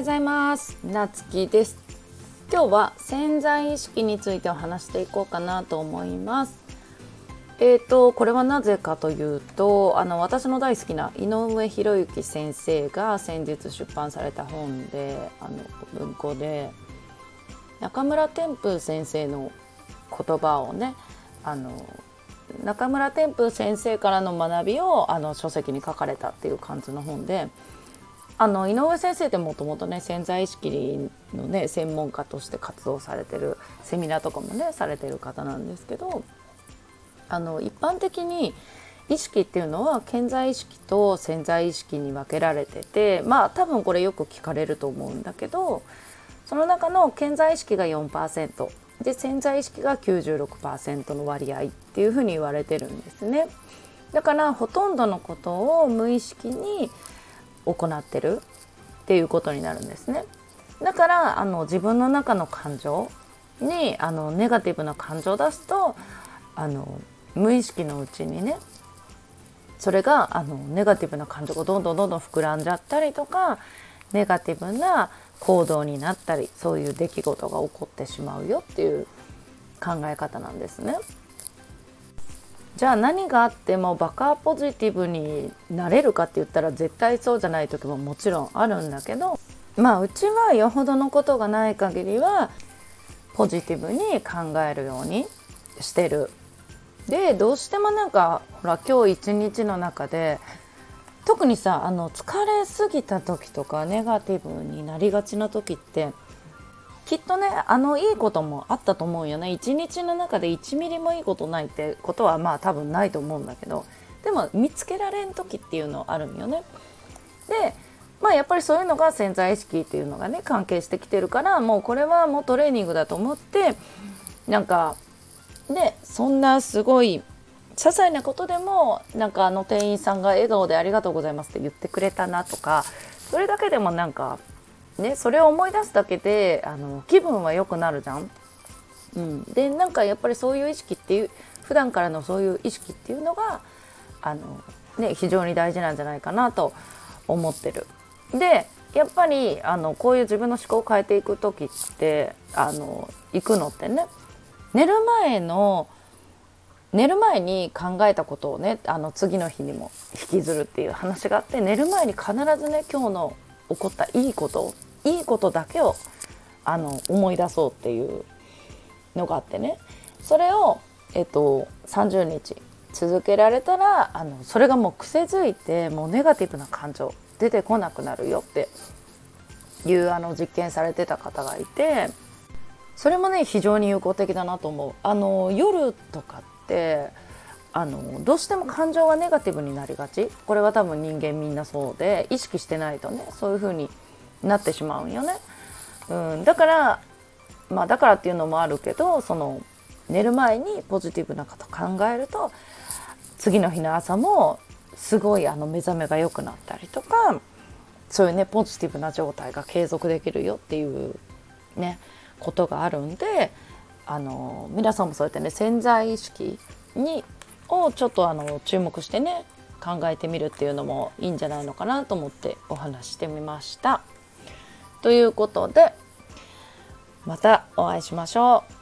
ようございます。なつきです。今日は潜在意識についてお話していこうかなと思います。えーとこれはなぜかというとあの私の大好きな井上博之先生が先日出版された本であの文庫で中村天風先生の言葉をねあの中村天風先生からの学びをあの書籍に書かれたっていう感じの本であの井上先生ってもともとね潜在意識のね専門家として活動されてるセミナーとかもねされてる方なんですけどあの一般的に意識っていうのは潜在意識と潜在意識に分けられててまあ多分これよく聞かれると思うんだけどその中の潜在意識が4%で潜在意識が96%の割合っていうふうに言われてるんですね。だからほとんどのことを無意識に行ってるっていうことになるんですね。だからあの自分の中の感情にあのネガティブな感情を出すとあの無意識のうちにねそれがあのネガティブな感情がどんどんどんどん膨らんじゃったりとかネガティブな行動になったりそういう出来事が起こってしまうよっていう考え方なんですね。じゃあ何があってもバカポジティブになれるかって言ったら絶対そうじゃない時ももちろんあるんだけどまあうちはよほどのことがない限りはポジティブに考えるようにしてる。でどうしてもなんかほら今日一日の中で特にさあの疲れすぎた時とかネガティブになりがちな時ってきっとねあのいいこともあったと思うよね一日の中で1ミリもいいことないってことはまあ多分ないと思うんだけどでも見つけられん時っていうのあるんよね。でまあやっぱりそういうのが潜在意識っていうのがね関係してきてるからもうこれはもうトレーニングだと思ってなんかねそんなすごい些細なことでもなんかあの店員さんが笑顔で「ありがとうございます」って言ってくれたなとかそれだけでもなんかねそれを思い出すだけであの気分は良くなるじゃん。うん、でなんかやっぱりそういう意識っていう普段からのそういう意識っていうのがあの、ね、非常に大事なんじゃないかなと思ってる。でやっぱりあのこういう自分の思考を変えていく時ってあの行くのってね寝る前の寝る前に考えたことをねあの次の日にも引きずるっていう話があって寝る前に必ずね今日の起こったいいこといいことだけをあの思い出そうっていうのがあってねそれを、えっと、30日続けられたらあのそれがもう癖づいてもうネガティブな感情出てこなくなるよっていうあの実験されてた方がいてそれもね非常に有効的だなと思う。あの夜とかってあのどうしても感情がネガティブになりがちこれは多分人間みんなそうで意識してないとねそういう風になってしまうんよね。うん、だからまあだからっていうのもあるけどその寝る前にポジティブなこと考えると次の日の朝もすごいあの目覚めが良くなったりとかそういうねポジティブな状態が継続できるよっていうねことがあるんであの皆さんもそうやってね潜在意識にをちょっとあの注目してね考えてみるっていうのもいいんじゃないのかなと思ってお話してみました。ということでまたお会いしましょう。